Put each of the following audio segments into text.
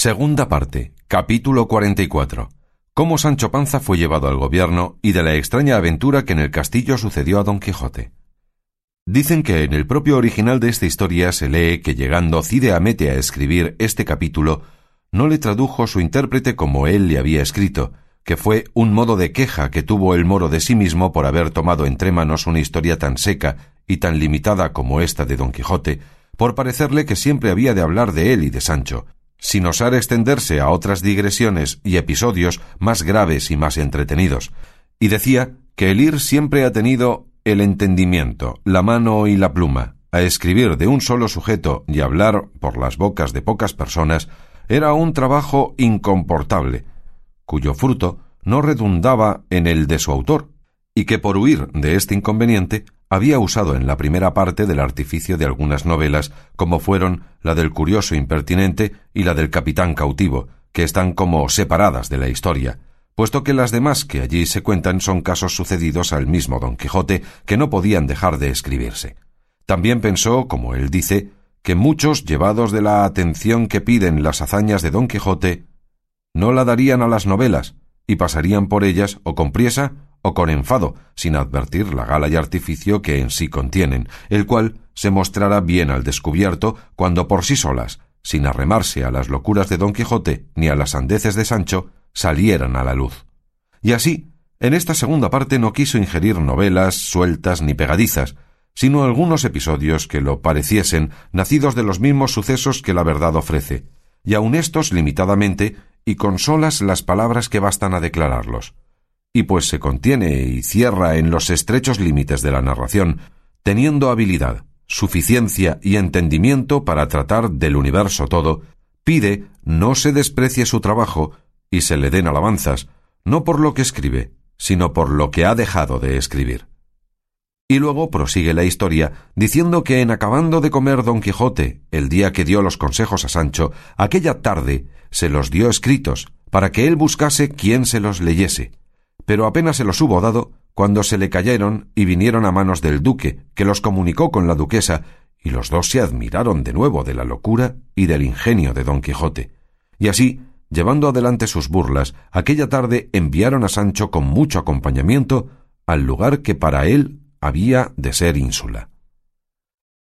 Segunda parte. Capítulo 44. Cómo Sancho Panza fue llevado al gobierno y de la extraña aventura que en el castillo sucedió a Don Quijote. Dicen que en el propio original de esta historia se lee que llegando Cide Hamete a escribir este capítulo, no le tradujo su intérprete como él le había escrito, que fue un modo de queja que tuvo el moro de sí mismo por haber tomado entre manos una historia tan seca y tan limitada como esta de Don Quijote, por parecerle que siempre había de hablar de él y de Sancho, sin osar extenderse a otras digresiones y episodios más graves y más entretenidos, y decía que el ir siempre ha tenido el entendimiento, la mano y la pluma, a escribir de un solo sujeto y hablar por las bocas de pocas personas, era un trabajo incomportable, cuyo fruto no redundaba en el de su autor, y que por huir de este inconveniente había usado en la primera parte del artificio de algunas novelas, como fueron la del curioso impertinente y la del capitán cautivo, que están como separadas de la historia, puesto que las demás que allí se cuentan son casos sucedidos al mismo Don Quijote que no podían dejar de escribirse. También pensó, como él dice, que muchos, llevados de la atención que piden las hazañas de Don Quijote, no la darían a las novelas, y pasarían por ellas o con priesa o con enfado, sin advertir la gala y artificio que en sí contienen, el cual se mostrará bien al descubierto cuando por sí solas, sin arremarse a las locuras de Don Quijote ni a las sandeces de Sancho, salieran a la luz. Y así, en esta segunda parte no quiso ingerir novelas sueltas ni pegadizas, sino algunos episodios que lo pareciesen nacidos de los mismos sucesos que la verdad ofrece, y aun estos limitadamente y con solas las palabras que bastan a declararlos y pues se contiene y cierra en los estrechos límites de la narración, teniendo habilidad, suficiencia y entendimiento para tratar del universo todo, pide no se desprecie su trabajo y se le den alabanzas, no por lo que escribe, sino por lo que ha dejado de escribir. Y luego prosigue la historia diciendo que en acabando de comer don Quijote, el día que dio los consejos a Sancho, aquella tarde se los dio escritos, para que él buscase quien se los leyese, pero apenas se los hubo dado cuando se le cayeron y vinieron a manos del duque, que los comunicó con la duquesa, y los dos se admiraron de nuevo de la locura y del ingenio de don Quijote. Y así, llevando adelante sus burlas, aquella tarde enviaron a Sancho con mucho acompañamiento al lugar que para él había de ser ínsula.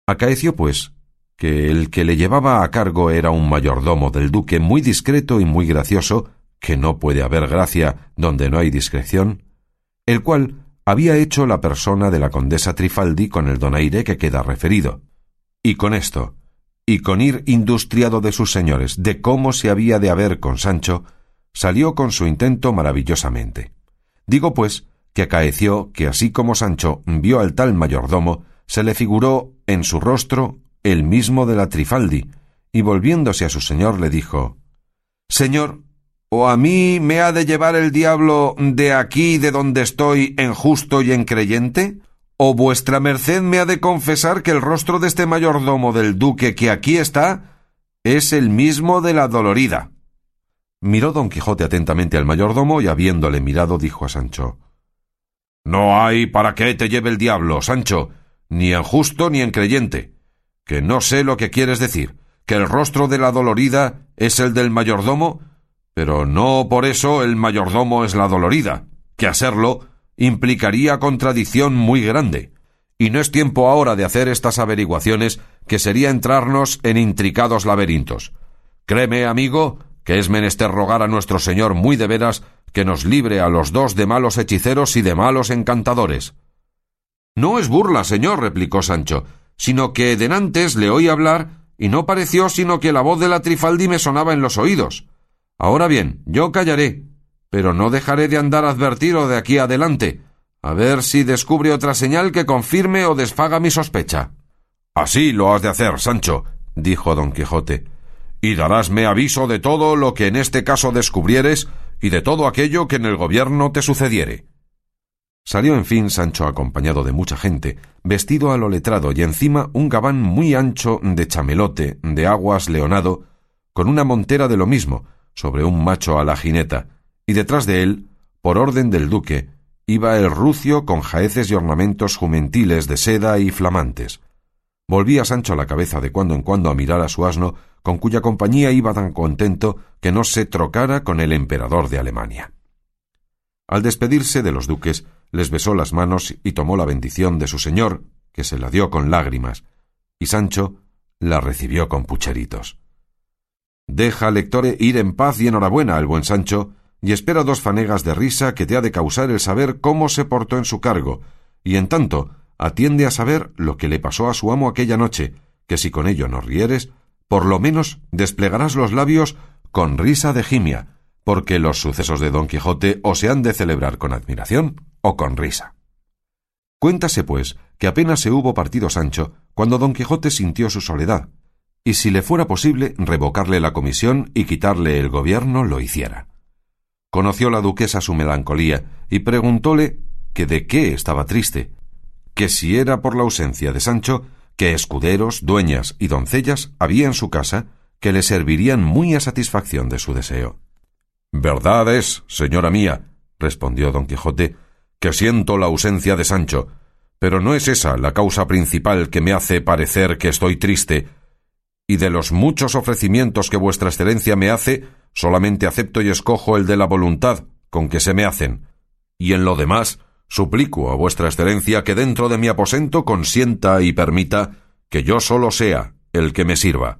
Acaeció, pues, que el que le llevaba a cargo era un mayordomo del duque muy discreto y muy gracioso, que no puede haber gracia donde no hay discreción, el cual había hecho la persona de la condesa Trifaldi con el donaire que queda referido. Y con esto, y con ir industriado de sus señores de cómo se había de haber con Sancho, salió con su intento maravillosamente. Digo, pues, que acaeció que así como Sancho vio al tal mayordomo, se le figuró en su rostro el mismo de la Trifaldi, y volviéndose a su señor le dijo Señor, ¿O a mí me ha de llevar el diablo de aquí de donde estoy en justo y en creyente? ¿O vuestra merced me ha de confesar que el rostro de este mayordomo del duque que aquí está es el mismo de la dolorida? Miró don Quijote atentamente al mayordomo y habiéndole mirado dijo a Sancho No hay para qué te lleve el diablo, Sancho, ni en justo ni en creyente, que no sé lo que quieres decir, que el rostro de la dolorida es el del mayordomo pero no por eso el mayordomo es la dolorida, que a serlo implicaría contradicción muy grande. Y no es tiempo ahora de hacer estas averiguaciones, que sería entrarnos en intricados laberintos. Créeme, amigo, que es menester rogar a nuestro Señor muy de veras que nos libre a los dos de malos hechiceros y de malos encantadores. No es burla, señor, replicó Sancho, sino que denantes le oí hablar y no pareció sino que la voz de la Trifaldi me sonaba en los oídos. Ahora bien, yo callaré, pero no dejaré de andar advertido de aquí adelante, a ver si descubre otra señal que confirme o desfaga mi sospecha. Así lo has de hacer, Sancho, dijo don Quijote, y darásme aviso de todo lo que en este caso descubrieres y de todo aquello que en el gobierno te sucediere. Salió en fin Sancho acompañado de mucha gente, vestido a lo letrado y encima un gabán muy ancho de chamelote, de aguas leonado, con una montera de lo mismo, sobre un macho a la jineta, y detrás de él, por orden del duque, iba el rucio con jaeces y ornamentos jumentiles de seda y flamantes. Volvía Sancho la cabeza de cuando en cuando a mirar a su asno con cuya compañía iba tan contento que no se trocara con el emperador de Alemania. Al despedirse de los duques, les besó las manos y tomó la bendición de su señor, que se la dio con lágrimas, y Sancho la recibió con pucheritos. Deja, lectore, ir en paz y enhorabuena al buen Sancho, y espera dos fanegas de risa que te ha de causar el saber cómo se portó en su cargo, y en tanto atiende a saber lo que le pasó a su amo aquella noche, que si con ello no rieres, por lo menos desplegarás los labios con risa de gimia, porque los sucesos de Don Quijote o se han de celebrar con admiración o con risa. Cuéntase, pues, que apenas se hubo partido Sancho cuando Don Quijote sintió su soledad, y si le fuera posible revocarle la comisión y quitarle el gobierno, lo hiciera. Conoció la duquesa su melancolía y preguntóle que de qué estaba triste, que si era por la ausencia de Sancho, que escuderos, dueñas y doncellas había en su casa que le servirían muy a satisfacción de su deseo. Verdad es, señora mía, respondió don Quijote, que siento la ausencia de Sancho, pero no es esa la causa principal que me hace parecer que estoy triste, y de los muchos ofrecimientos que vuestra excelencia me hace, solamente acepto y escojo el de la voluntad con que se me hacen, y en lo demás suplico a vuestra excelencia que dentro de mi aposento consienta y permita que yo solo sea el que me sirva.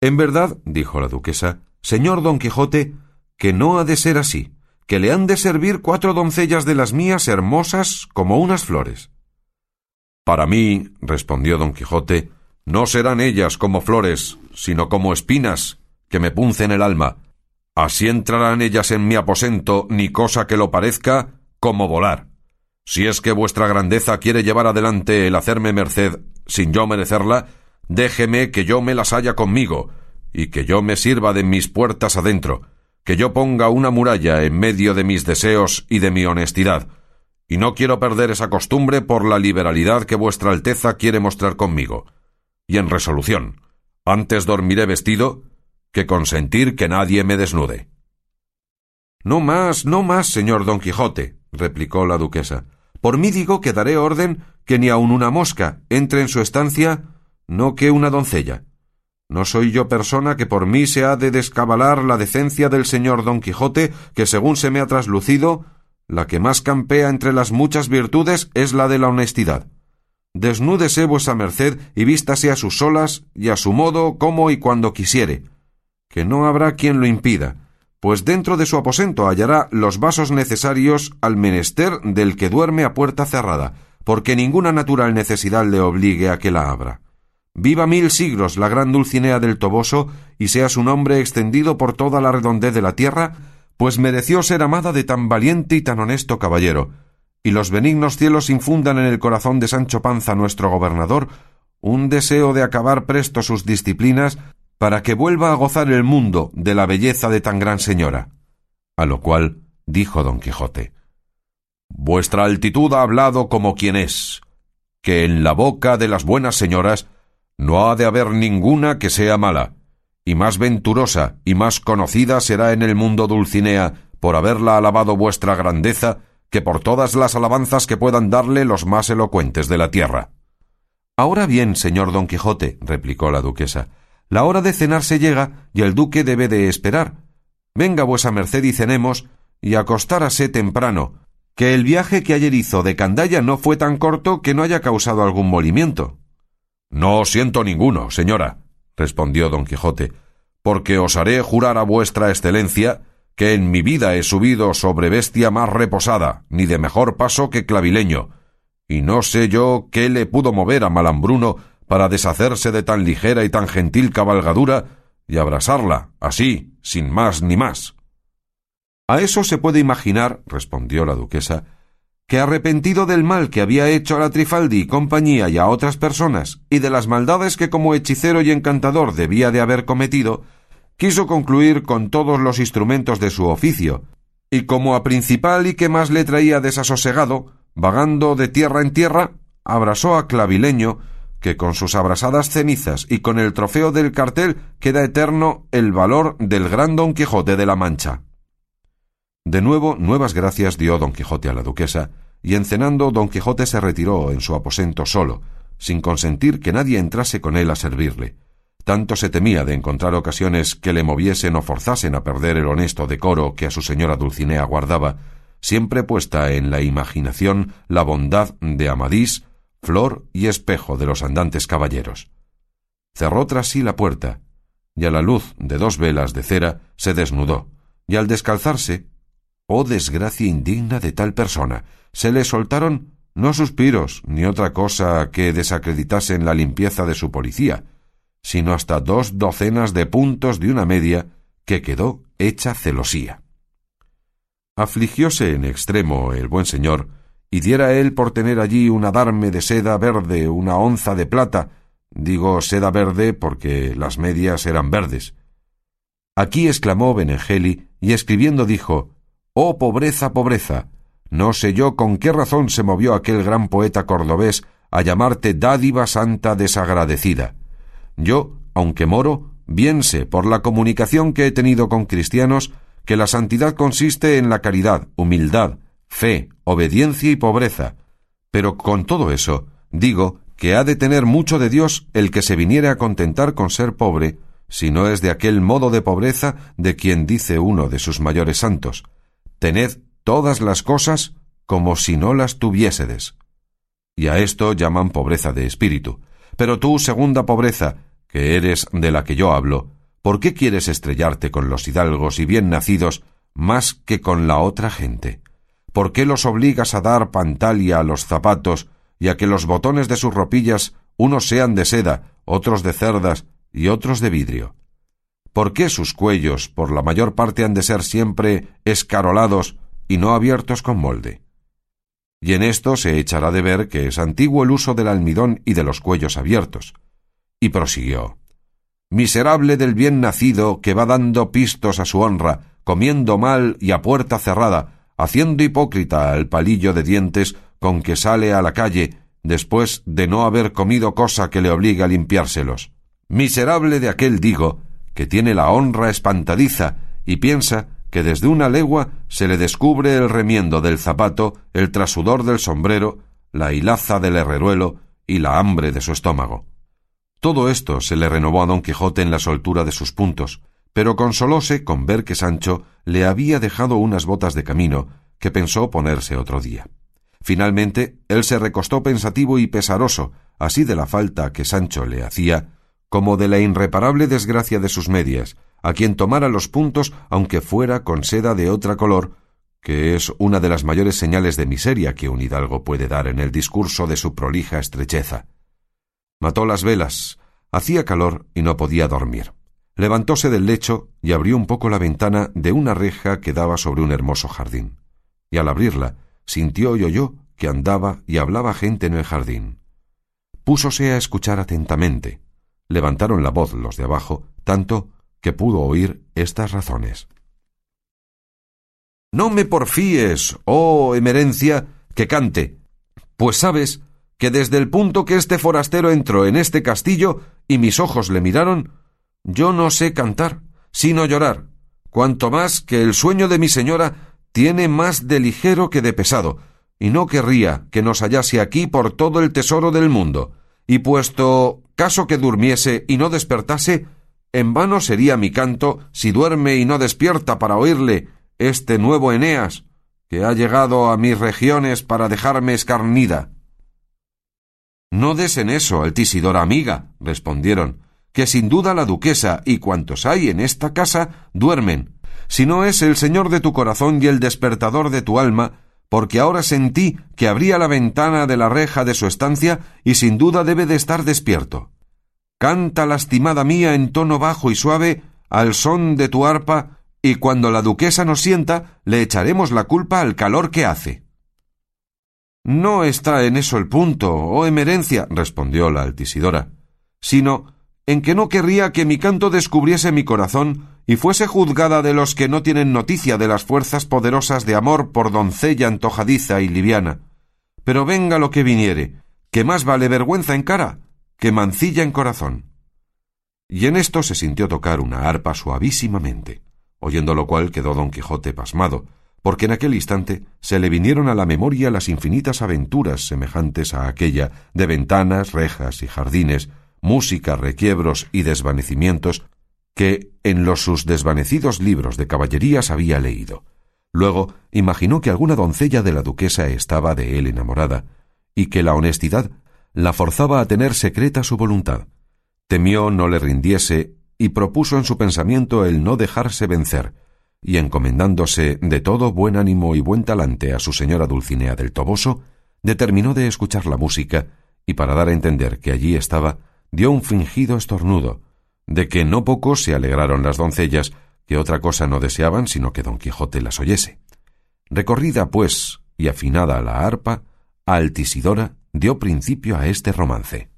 En verdad, dijo la duquesa, señor don Quijote, que no ha de ser así, que le han de servir cuatro doncellas de las mías hermosas como unas flores. Para mí, respondió don Quijote, no serán ellas como flores, sino como espinas que me puncen el alma. Así entrarán ellas en mi aposento, ni cosa que lo parezca, como volar. Si es que vuestra grandeza quiere llevar adelante el hacerme merced sin yo merecerla, déjeme que yo me las haya conmigo, y que yo me sirva de mis puertas adentro, que yo ponga una muralla en medio de mis deseos y de mi honestidad, y no quiero perder esa costumbre por la liberalidad que vuestra Alteza quiere mostrar conmigo. Y en resolución, antes dormiré vestido que consentir que nadie me desnude. No más, no más, señor don Quijote, replicó la duquesa. Por mí digo que daré orden que ni aun una mosca entre en su estancia, no que una doncella. No soy yo persona que por mí se ha de descabalar la decencia del señor don Quijote, que según se me ha traslucido, la que más campea entre las muchas virtudes es la de la honestidad. Desnúdese vuesa merced y vístase a sus solas y a su modo como y cuando quisiere, que no habrá quien lo impida, pues dentro de su aposento hallará los vasos necesarios al menester del que duerme a puerta cerrada, porque ninguna natural necesidad le obligue a que la abra. Viva mil siglos la gran Dulcinea del Toboso, y sea su nombre extendido por toda la redondez de la tierra, pues mereció ser amada de tan valiente y tan honesto caballero, y los benignos cielos infundan en el corazón de Sancho Panza nuestro gobernador un deseo de acabar presto sus disciplinas para que vuelva a gozar el mundo de la belleza de tan gran señora. A lo cual dijo don Quijote Vuestra altitud ha hablado como quien es, que en la boca de las buenas señoras no ha de haber ninguna que sea mala, y más venturosa y más conocida será en el mundo Dulcinea por haberla alabado vuestra grandeza que por todas las alabanzas que puedan darle los más elocuentes de la tierra. Ahora bien, señor don Quijote, replicó la duquesa, la hora de cenar se llega y el duque debe de esperar. Venga vuesa merced y cenemos y acostárase temprano, que el viaje que ayer hizo de Candaya no fue tan corto que no haya causado algún molimiento. No siento ninguno, señora, respondió don Quijote, porque os haré jurar a vuestra excelencia que en mi vida he subido sobre bestia más reposada, ni de mejor paso que clavileño, y no sé yo qué le pudo mover a Malambruno para deshacerse de tan ligera y tan gentil cabalgadura y abrasarla, así, sin más ni más. A eso se puede imaginar, respondió la duquesa, que arrepentido del mal que había hecho a la Trifaldi y compañía y a otras personas, y de las maldades que como hechicero y encantador debía de haber cometido, quiso concluir con todos los instrumentos de su oficio, y como a principal y que más le traía desasosegado, vagando de tierra en tierra, abrasó a Clavileño, que con sus abrasadas cenizas y con el trofeo del cartel queda eterno el valor del gran Don Quijote de la Mancha. De nuevo nuevas gracias dio don Quijote a la duquesa, y encenando don Quijote se retiró en su aposento solo, sin consentir que nadie entrase con él a servirle, tanto se temía de encontrar ocasiones que le moviesen o forzasen a perder el honesto decoro que a su señora Dulcinea guardaba, siempre puesta en la imaginación la bondad de Amadís, flor y espejo de los andantes caballeros. Cerró tras sí la puerta, y a la luz de dos velas de cera se desnudó, y al descalzarse, oh desgracia indigna de tal persona, se le soltaron no suspiros ni otra cosa que desacreditasen la limpieza de su policía, sino hasta dos docenas de puntos de una media que quedó hecha celosía. Afligióse en extremo el buen señor, y diera él por tener allí un adarme de seda verde, una onza de plata, digo seda verde porque las medias eran verdes. Aquí exclamó Benengeli, y escribiendo dijo Oh pobreza, pobreza. No sé yo con qué razón se movió aquel gran poeta cordobés a llamarte dádiva santa desagradecida. Yo, aunque moro, bien sé, por la comunicación que he tenido con cristianos, que la santidad consiste en la caridad, humildad, fe, obediencia y pobreza. Pero con todo eso, digo que ha de tener mucho de Dios el que se viniere a contentar con ser pobre, si no es de aquel modo de pobreza de quien dice uno de sus mayores santos, tened todas las cosas como si no las tuviésedes. Y a esto llaman pobreza de espíritu. Pero tú, segunda pobreza, que eres de la que yo hablo, ¿por qué quieres estrellarte con los hidalgos y bien nacidos más que con la otra gente? ¿Por qué los obligas a dar pantalia a los zapatos y a que los botones de sus ropillas unos sean de seda, otros de cerdas y otros de vidrio? ¿Por qué sus cuellos por la mayor parte han de ser siempre escarolados y no abiertos con molde? Y en esto se echará de ver que es antiguo el uso del almidón y de los cuellos abiertos. Y prosiguió Miserable del bien nacido que va dando pistos a su honra, comiendo mal y a puerta cerrada, haciendo hipócrita al palillo de dientes con que sale a la calle después de no haber comido cosa que le obligue a limpiárselos. Miserable de aquel, digo, que tiene la honra espantadiza y piensa que desde una legua se le descubre el remiendo del zapato, el trasudor del sombrero, la hilaza del herreruelo y la hambre de su estómago. Todo esto se le renovó a don Quijote en la soltura de sus puntos, pero consolóse con ver que Sancho le había dejado unas botas de camino que pensó ponerse otro día. Finalmente, él se recostó pensativo y pesaroso, así de la falta que Sancho le hacía, como de la irreparable desgracia de sus medias, a quien tomara los puntos aunque fuera con seda de otra color, que es una de las mayores señales de miseria que un hidalgo puede dar en el discurso de su prolija estrecheza. Mató las velas. Hacía calor y no podía dormir. Levantóse del lecho y abrió un poco la ventana de una reja que daba sobre un hermoso jardín. Y al abrirla, sintió y oyó que andaba y hablaba gente en el jardín. Púsose a escuchar atentamente. Levantaron la voz los de abajo, tanto que pudo oír estas razones. No me porfíes, oh emerencia, que cante, pues sabes que desde el punto que este forastero entró en este castillo y mis ojos le miraron, yo no sé cantar, sino llorar, cuanto más que el sueño de mi señora tiene más de ligero que de pesado, y no querría que nos hallase aquí por todo el tesoro del mundo, y puesto caso que durmiese y no despertase, en vano sería mi canto si duerme y no despierta para oírle este nuevo Eneas, que ha llegado a mis regiones para dejarme escarnida. No des en eso, altisidora amiga, respondieron, que sin duda la duquesa y cuantos hay en esta casa duermen, si no es el señor de tu corazón y el despertador de tu alma, porque ahora sentí que abría la ventana de la reja de su estancia y sin duda debe de estar despierto. Canta, lastimada mía, en tono bajo y suave, al son de tu arpa, y cuando la duquesa nos sienta, le echaremos la culpa al calor que hace. No está en eso el punto, oh emerencia, respondió la altisidora, sino en que no querría que mi canto descubriese mi corazón y fuese juzgada de los que no tienen noticia de las fuerzas poderosas de amor por doncella antojadiza y liviana. Pero venga lo que viniere, que más vale vergüenza en cara que mancilla en corazón. Y en esto se sintió tocar una arpa suavísimamente, oyendo lo cual quedó don Quijote pasmado, porque en aquel instante se le vinieron a la memoria las infinitas aventuras semejantes a aquella de ventanas, rejas y jardines, música, requiebros y desvanecimientos que en los sus desvanecidos libros de caballerías había leído. Luego imaginó que alguna doncella de la duquesa estaba de él enamorada, y que la honestidad la forzaba a tener secreta su voluntad. Temió no le rindiese y propuso en su pensamiento el no dejarse vencer, y encomendándose de todo buen ánimo y buen talante a su señora Dulcinea del Toboso, determinó de escuchar la música, y para dar a entender que allí estaba, dio un fingido estornudo, de que no poco se alegraron las doncellas, que otra cosa no deseaban sino que don Quijote las oyese. Recorrida, pues, y afinada la arpa, Altisidora dio principio a este romance.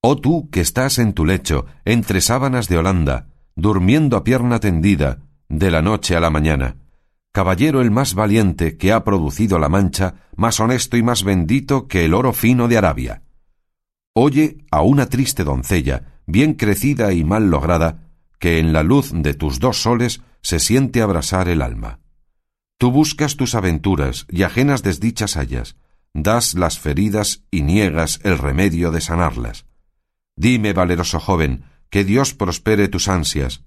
Oh tú que estás en tu lecho, entre sábanas de Holanda, durmiendo a pierna tendida, de la noche a la mañana, caballero el más valiente que ha producido la mancha, más honesto y más bendito que el oro fino de Arabia. Oye a una triste doncella, bien crecida y mal lograda, que en la luz de tus dos soles se siente abrasar el alma. Tú buscas tus aventuras y ajenas desdichas hallas, das las feridas y niegas el remedio de sanarlas. Dime, valeroso joven, que Dios prospere tus ansias,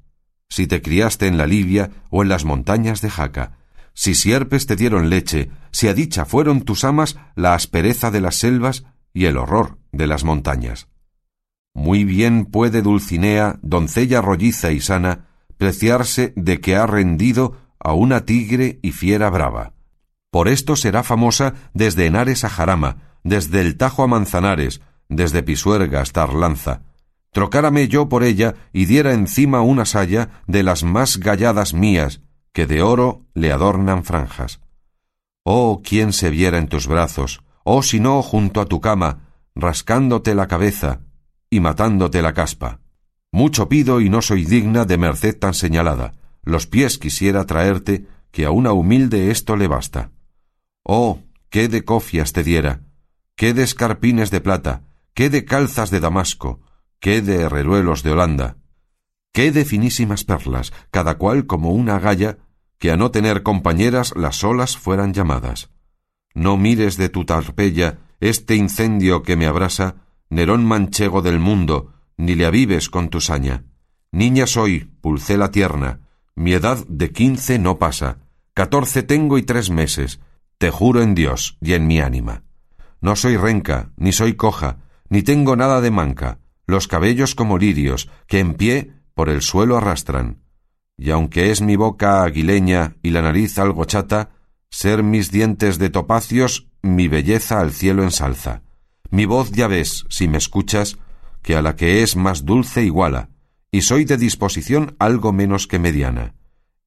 si te criaste en la Libia o en las montañas de Jaca, si sierpes te dieron leche, si a dicha fueron tus amas la aspereza de las selvas y el horror de las montañas. Muy bien puede Dulcinea, doncella rolliza y sana, preciarse de que ha rendido a una tigre y fiera brava. Por esto será famosa desde Henares a Jarama, desde el Tajo a Manzanares, desde Pisuerga hasta Arlanza. Trocárame yo por ella y diera encima una saya de las más galladas mías, que de oro le adornan franjas. Oh, quién se viera en tus brazos, oh, si no, junto a tu cama, rascándote la cabeza, y matándote la caspa. Mucho pido y no soy digna de merced tan señalada. Los pies quisiera traerte, que a una humilde esto le basta. Oh, qué de cofias te diera, qué de escarpines de plata, qué de calzas de Damasco, qué de herreruelos de Holanda, qué de finísimas perlas, cada cual como una galla, que a no tener compañeras las olas fueran llamadas. No mires de tu tarpella este incendio que me abrasa, Nerón manchego del mundo, ni le avives con tu saña. Niña soy, pulcela tierna, mi edad de quince no pasa, catorce tengo y tres meses, te juro en Dios y en mi ánima. No soy renca, ni soy coja, ni tengo nada de manca, los cabellos como lirios, que en pie por el suelo arrastran. Y aunque es mi boca aguileña y la nariz algo chata, ser mis dientes de topacios, mi belleza al cielo ensalza. Mi voz ya ves, si me escuchas, que a la que es más dulce iguala, y soy de disposición algo menos que mediana.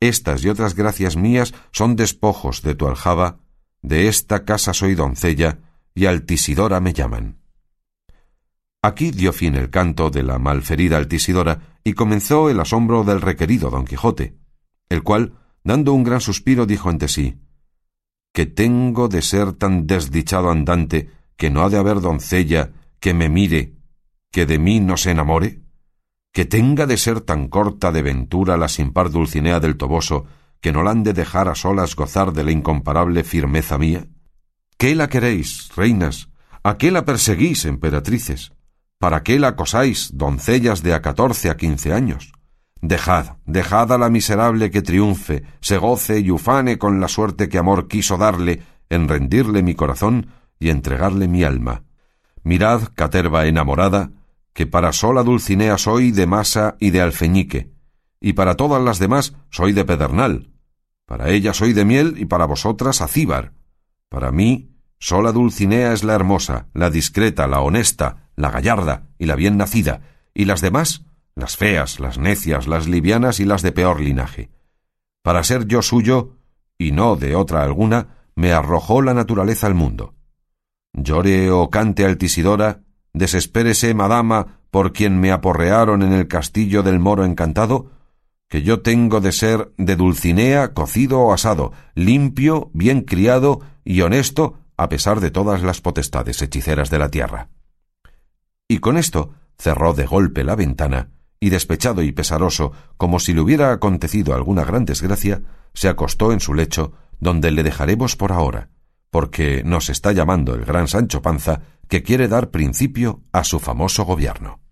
Estas y otras gracias mías son despojos de tu aljaba, de esta casa soy doncella, y Altisidora me llaman. Aquí dio fin el canto de la malferida Altisidora, y comenzó el asombro del requerido don Quijote, el cual, dando un gran suspiro, dijo ante sí que tengo de ser tan desdichado andante que no ha de haber doncella que me mire, que de mí no se enamore? ¿Que tenga de ser tan corta de ventura la sin par Dulcinea del Toboso, que no la han de dejar a solas gozar de la incomparable firmeza mía? ¿Qué la queréis, reinas? ¿A qué la perseguís, emperatrices? ¿Para qué la acosáis, doncellas de a catorce a quince años? Dejad, dejad a la miserable que triunfe, se goce y ufane con la suerte que amor quiso darle en rendirle mi corazón y entregarle mi alma. Mirad, caterva enamorada, que para sola Dulcinea soy de masa y de alfeñique, y para todas las demás soy de pedernal. Para ella soy de miel y para vosotras acíbar. Para mí, sola Dulcinea es la hermosa, la discreta, la honesta, la gallarda y la bien nacida, y las demás, las feas, las necias, las livianas y las de peor linaje. Para ser yo suyo, y no de otra alguna, me arrojó la naturaleza al mundo. Llore o cante Altisidora, desespérese, madama, por quien me aporrearon en el castillo del moro encantado, que yo tengo de ser de Dulcinea cocido o asado, limpio, bien criado y honesto, a pesar de todas las potestades hechiceras de la tierra. Y con esto cerró de golpe la ventana, y despechado y pesaroso, como si le hubiera acontecido alguna gran desgracia, se acostó en su lecho, donde le dejaremos por ahora, porque nos está llamando el gran Sancho Panza, que quiere dar principio a su famoso gobierno.